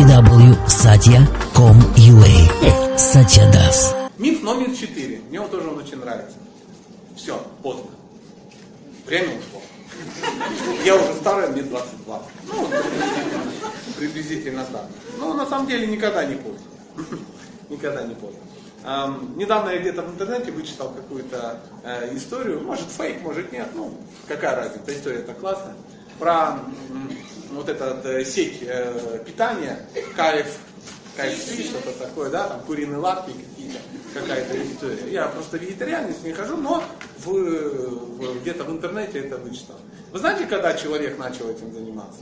www.satya.com.ua Satya Das. Миф номер четыре. Мне вот тоже он очень нравится. Все, поздно. Время ушло. Я уже старый, мне 22. Ну, приблизительно так. Но на самом деле никогда не поздно. Никогда не поздно. Эм, недавно я где-то в интернете вычитал какую-то э, историю, может фейк, может нет, ну какая разница, история-то классная, про вот этот э, сеть э, питания, кайф, кайф что-то такое, да, там куриные лапки какие-то, какая-то история. Я просто вегетарианец, не хожу, но в, в, где-то в интернете это вычитал. Вы знаете, когда человек начал этим заниматься?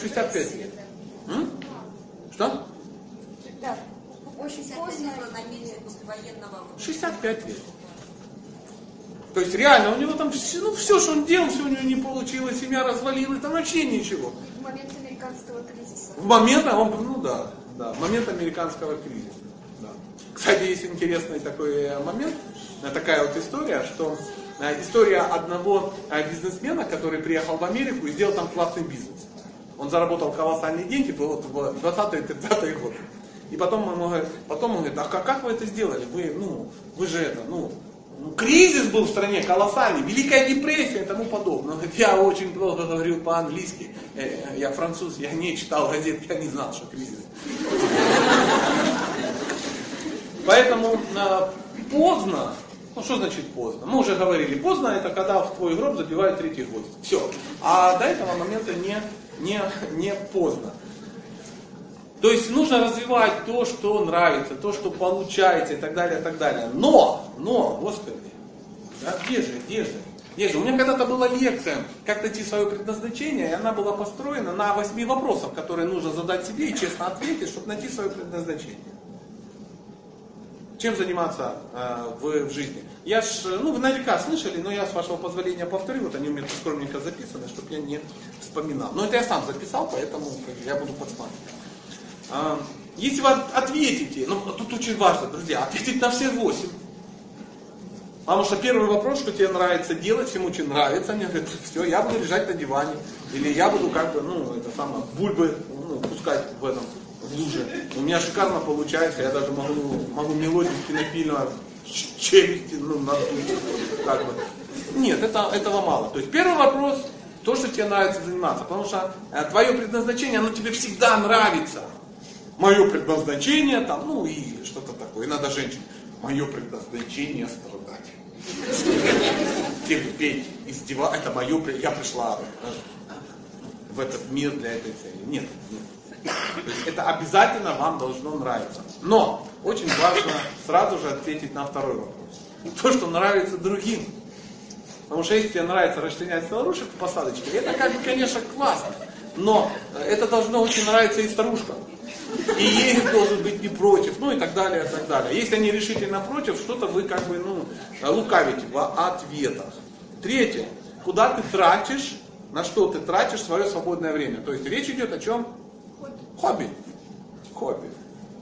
65 лет. М? Что? Да. Очень поздно на месте послевоенного 65 лет. То есть реально у него там все, ну, все, что он делал, все у него не получилось, семья развалилась, там вообще ничего. в момент американского кризиса. В момент, а он, ну да, да, в момент американского кризиса. Да. Кстати, есть интересный такой э, момент, э, такая вот история, что э, история одного бизнесмена, который приехал в Америку и сделал там классный бизнес. Он заработал колоссальные деньги в 20-30-е годы. И потом он говорит, потом он говорит, а как, как вы это сделали? Вы, ну, вы же это, ну, ну, кризис был в стране колоссальный, Великая депрессия и тому подобное. Я очень плохо говорил по-английски, Э, я француз, я не читал газет, я не знал, что кризис. Поэтому э, поздно, ну что значит поздно? Мы уже говорили, поздно это когда в твой гроб забивают третий гвоздь. Все. А до этого момента не, не, не поздно. То есть нужно развивать то, что нравится, то, что получается и так далее, и так далее. Но, но, Господи, да, где же, где же? Где же? У меня когда-то была лекция, как найти свое предназначение, и она была построена на восьми вопросах, которые нужно задать себе и честно ответить, чтобы найти свое предназначение. Чем заниматься э, в, в жизни? Я ж, ну вы наверняка слышали, но я с вашего позволения повторю, вот они у меня скромненько записаны, чтобы я не вспоминал. Но это я сам записал, поэтому я буду подсматривать. Если вы ответите, ну тут очень важно, друзья, ответить на все восемь. Потому что первый вопрос, что тебе нравится делать, всем очень нравится, мне говорят, все, я буду лежать на диване. Или я буду как бы, ну, это самое, бульбы ну, пускать в этом, в луже. У меня шикарно получается, я даже могу, могу мелодию кинофильма челюсти, ну, надуть, как бы. Нет, это, этого мало. То есть первый вопрос, то, что тебе нравится заниматься. Потому что э, твое предназначение, оно тебе всегда нравится. Мое предназначение, там, ну и что-то такое. И надо женщин. Мое предназначение страдать. Терпеть, издеваться. Это мое, я пришла э, в этот мир для этой цели. Нет, нет. Это обязательно вам должно нравиться. Но очень важно сразу же ответить на второй вопрос. То, что нравится другим. Потому что если тебе нравится расчленять старушек в посадочке, это как бы, конечно, классно. Но это должно очень нравиться и старушкам. И ей должен быть не против, ну и так далее, и так далее. Если они решительно против, что-то вы как бы, ну, лукавите в ответах. Третье. Куда ты тратишь, на что ты тратишь свое свободное время. То есть речь идет о чем? Хобби. Хобби.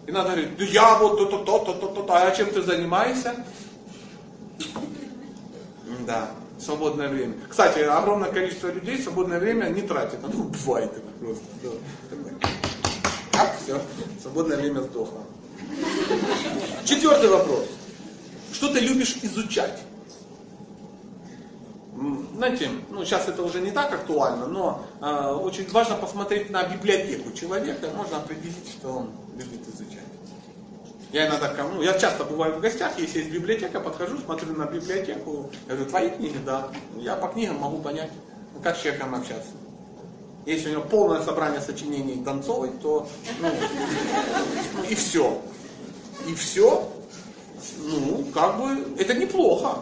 И надо говорить, да я вот то-то, то-то, то-то, то а чем ты занимаешься? Да, свободное время. Кстати, огромное количество людей свободное время не тратит. Ну, бывает это просто. Да. Все, свободное время сдохло. Четвертый вопрос. Что ты любишь изучать? Знаете, ну сейчас это уже не так актуально, но э, очень важно посмотреть на библиотеку человека, можно определить, что он любит изучать. Я иногда, ко- ну, я часто бываю в гостях, если есть библиотека, подхожу, смотрю на библиотеку, говорю, твои книги, да. Я по книгам могу понять, как с человеком общаться. Если у него полное собрание сочинений Донцовой, то ну, и все. И все. Ну, как бы, это неплохо.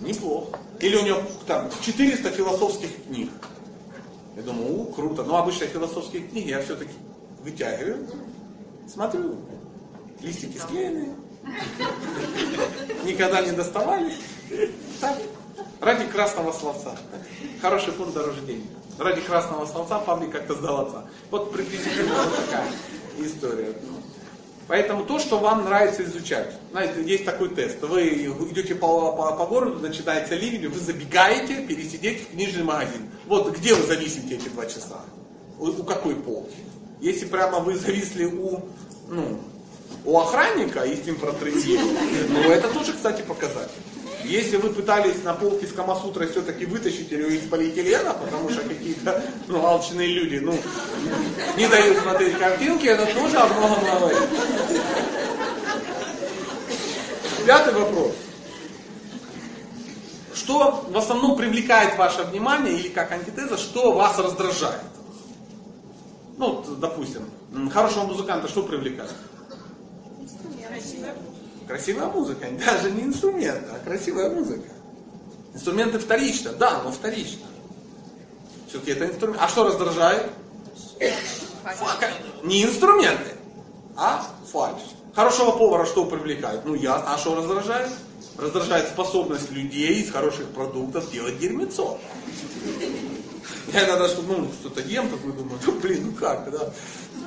Неплохо. Или у него там 400 философских книг. Я думаю, у, круто. Но обычно философские книги я все-таки вытягиваю, смотрю, листики склеены, никогда не доставали. Так, ради красного словца. Хороший пункт дороже денег. Ради красного словца паблик как-то сдал. Вот приблизительно вот такая история. Поэтому то, что вам нравится изучать. Знаете, есть такой тест. Вы идете по, по, по городу, начинается ливень, вы забегаете пересидеть в книжный магазин. Вот где вы зависите эти два часа? У, у какой полки? Если прямо вы зависли у, ну, у охранника и с ним протрындели, ну это тоже, кстати, показатель. Если вы пытались на полке с Камасутрой все-таки вытащить ее из полиэтилена, потому что какие-то ну, алчные люди ну, не дают смотреть картинки, это тоже о многом говорит. Пятый вопрос. Что в основном привлекает ваше внимание или как антитеза, что вас раздражает? Ну, допустим, хорошего музыканта что привлекает? Красивая музыка, даже не инструмент, а красивая музыка. Инструменты вторично, да, но вторично. Все-таки это инструмент. А что раздражает? Фа- Не инструменты, а фальш. Хорошего повара что привлекает? Ну ясно. А что раздражает? Раздражает способность людей из хороших продуктов делать дерьмецо. Я иногда что, ну, что-то ем, такой думаю, ну, блин, ну как, да?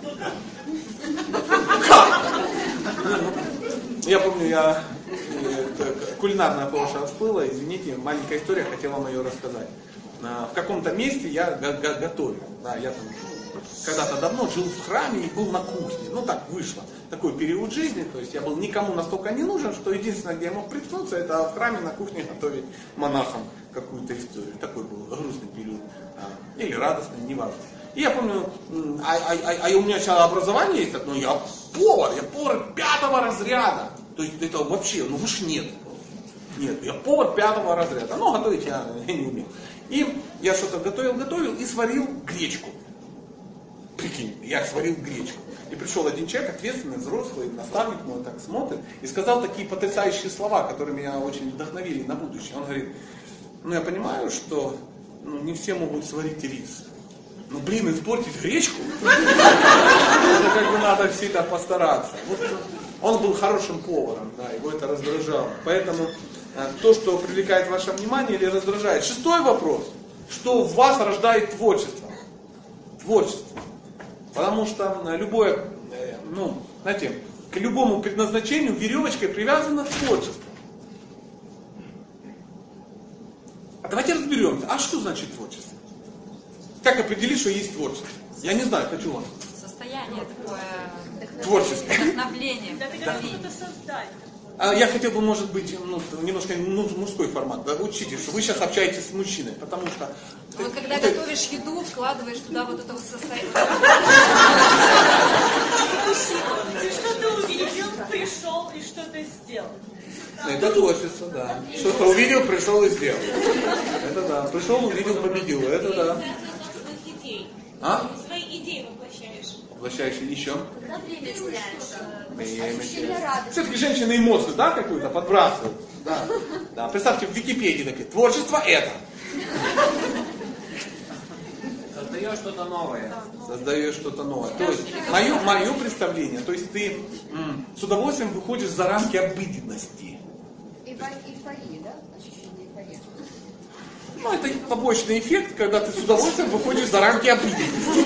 Ну как? Я помню, я э, кулинарная Польша всплыла, извините, маленькая история, хотел вам ее рассказать. А, В каком-то месте я го- го- готовил, да, я там ну, когда-то давно жил в храме и был на кухне, ну так вышло, такой период жизни, то есть я был никому настолько не нужен, что единственное, где я мог приткнуться, это в храме на кухне готовить монахам какую-то историю, такой был грустный период, а, или радостный, неважно. И я помню, а, а- а- а у меня сейчас образование есть одно, я повар, я повар пятого разряда. То есть это вообще, ну уж нет. Нет, я повар пятого разряда. Но готовить я, я не умел. И я что-то готовил, готовил и сварил гречку. Прикинь, я сварил гречку. И пришел один человек, ответственный, взрослый, наставник мой так смотрит, и сказал такие потрясающие слова, которые меня очень вдохновили на будущее. Он говорит, ну я понимаю, что ну, не все могут сварить рис. Ну блин, испортить гречку? Это как бы надо всегда постараться. Вот он был хорошим поваром, да, его это раздражало. Поэтому э, то, что привлекает ваше внимание или раздражает. Шестой вопрос. Что в вас рождает творчество? Творчество. Потому что э, любое, э, ну, знаете, к любому предназначению веревочкой привязано творчество. А давайте разберемся, а что значит творчество? Как определить, что есть творчество? Я не знаю, хочу вам. Состояние такое, Творчество. вдохновление. Ты создать. А я хотел бы, может быть, ну, немножко ну, мужской формат. Да, учите, что вы сейчас общаетесь с мужчиной, потому что... Вот когда это- готовишь еду, вкладываешь туда вот это вот состояние. Ты что-то увидел, пришел и что-то сделал. Это творчество, да. Что-то увидел, пришел и сделал. Это да. Пришел, увидел, победил. Это да. А? Еще? Когда время. Все-таки женщины эмоцию, да, какую-то подбрасывают? Да. да. Представьте, в Википедии такие, творчество это. Создаешь что-то новое. Создаешь что-то новое. То есть, мое, мое представление, то есть ты м, с удовольствием выходишь за рамки обыденности. Эйфория, да? Ну, это побочный эффект, когда ты с удовольствием выходишь за рамки обыденности.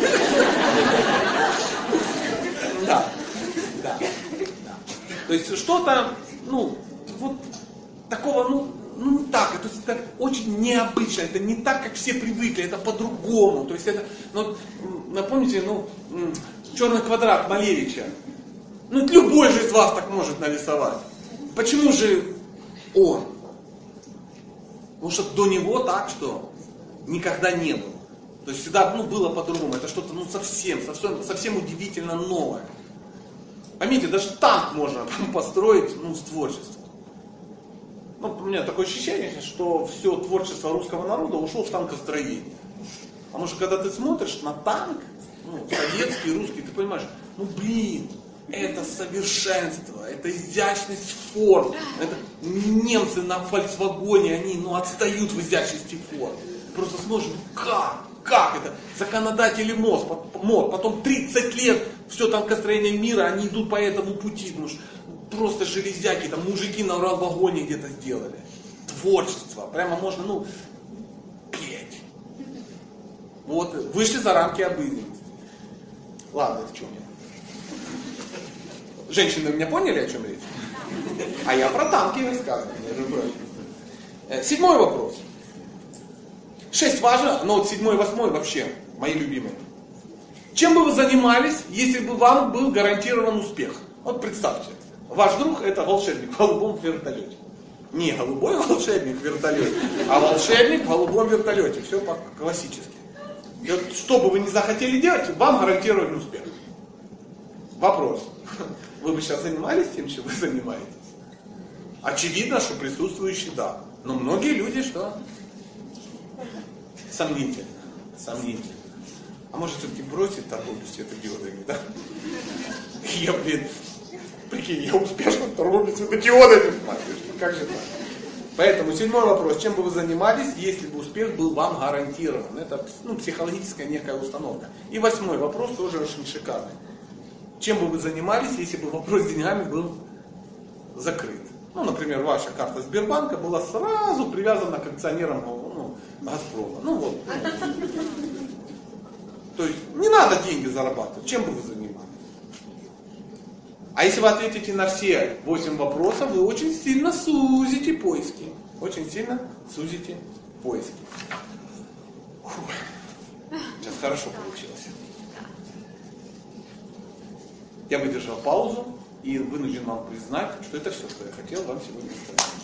Да. Да. да. То есть что-то, ну, вот такого, ну, ну не так, это, это очень необычно, это не так, как все привыкли, это по-другому. То есть это, ну, напомните, ну, черный квадрат Малевича. Ну, любой же из вас так может нарисовать. Почему же он? Потому что до него так что никогда не было. То есть всегда ну, было по-другому. Это что-то ну, совсем, совсем, совсем удивительно новое. Поймите, даже танк можно построить ну, с творчеством. Ну, у меня такое ощущение, что все творчество русского народа ушло в танкостроение. Потому что когда ты смотришь на танк, ну, советский, русский, ты понимаешь, ну блин, это совершенство, это изящность форм. Это немцы на Фольксвагоне, они ну, отстают в изящности форм. Просто ну как? Как это? Законодатели МОЗ, МОД, потом 30 лет все танкостроение мира, они идут по этому пути. Ну, ж, просто железяки, там мужики на Урал-вагоне где-то сделали. Творчество. Прямо можно, ну, петь. Вот, вышли за рамки обыденности. Ладно, в чем я? Женщины меня поняли, о чем речь? А я про танки рассказываю, между прочим. Э, Седьмой вопрос. Шесть важно, но вот седьмой и восьмой вообще мои любимые. Чем бы вы занимались, если бы вам был гарантирован успех? Вот представьте, ваш друг это волшебник в голубом вертолете. Не голубой волшебник в вертолете, а волшебник в голубом вертолете. Все по-классически. Вот, что бы вы ни захотели делать, вам гарантирован успех. Вопрос. Вы бы сейчас занимались тем, чем вы занимаетесь? Очевидно, что присутствующий да. Но многие люди что? Сомнительно. Сомнительно. А может все-таки бросить торговлю светодиодами, да? Я, блин, прикинь, я успешно в торговле светодиодами. Как же так? Поэтому седьмой вопрос. Чем бы вы занимались, если бы успех был вам гарантирован? Это ну, психологическая некая установка. И восьмой вопрос тоже очень шикарный. Чем бы вы занимались, если бы вопрос с деньгами был закрыт? Ну, например, ваша карта Сбербанка была сразу привязана к акционерам Газпрома. Ну вот. То есть не надо деньги зарабатывать. Чем бы вы занимались? А если вы ответите на все 8 вопросов, вы очень сильно сузите поиски. Очень сильно сузите поиски. Фу. Сейчас хорошо получилось. Я выдержал паузу и вынужден вам признать, что это все, что я хотел вам сегодня сказать.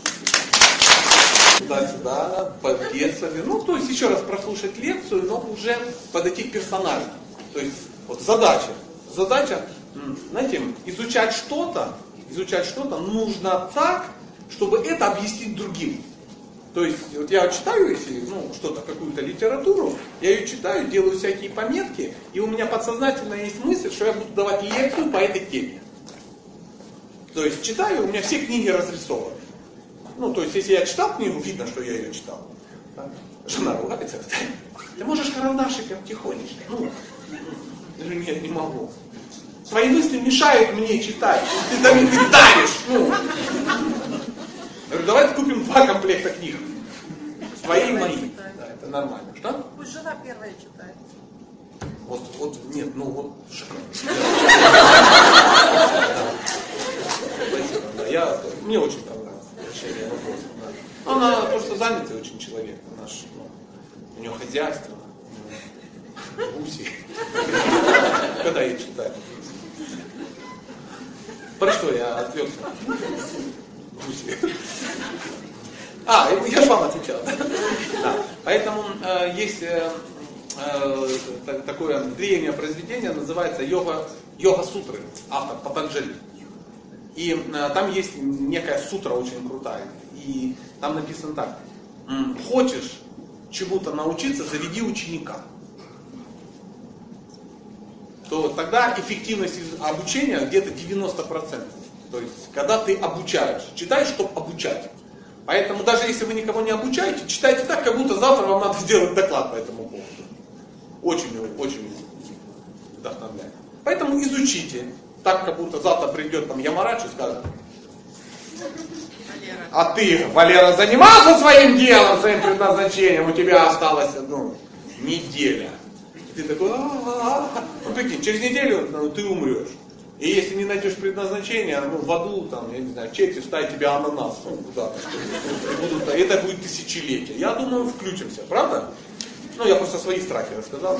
Туда-сюда, под пьесами. Ну, то есть еще раз прослушать лекцию, но уже подойти к персонально. То есть вот задача. Задача, знаете, изучать что-то, изучать что-то нужно так, чтобы это объяснить другим. То есть, вот я читаю, если, ну, что-то, какую-то литературу, я ее читаю, делаю всякие пометки, и у меня подсознательно есть мысль, что я буду давать лекцию по этой теме. То есть, читаю, у меня все книги разрисованы. Ну, то есть, если я читал книгу, видно, что я ее читал. Так? Жена ругается, ты можешь карандашиком тихонечко. Ну, даже нет, не могу. Твои мысли мешают мне читать. Ты там их давишь. Ну. Я говорю, давайте купим два комплекта книг. Свои и мои. Да, это нормально. Что? Пусть жена первая читает. Вот, вот, нет, ну вот, шикарно. Да, я, мне очень понравилось. Да. Она просто занятый очень человек, наш, ну, у него хозяйство, гуси. Когда ей читать? Про что я отвлекся? Гуси. А, я же вам отвечал. Да. Поэтому э, есть э, э, такое древнее произведение, называется Йога, Йога Сутры, автор Патанджали. И э, там есть некая сутра очень крутая. И там написано так. Хочешь чему-то научиться, заведи ученика. То тогда эффективность обучения где-то 90%. То есть, когда ты обучаешь, читаешь, чтобы обучать. Поэтому даже если вы никого не обучаете, читайте так, как будто завтра вам надо сделать доклад по этому поводу. Очень, очень вдохновляет. Поэтому изучите. Так, как будто завтра придет там Ямарач и скажет, а ты, Валера, занимался своим делом, своим предназначением, у тебя осталась ну, неделя. И ты такой, а ну прикинь, через неделю ну, ты умрешь. И если не найдешь предназначение, ну, в аду, там, я не знаю, черти вставить тебе ананас ну, куда-то. Будут, это будет тысячелетие. Я думаю, включимся, правда? Ну, я просто свои страхи рассказал.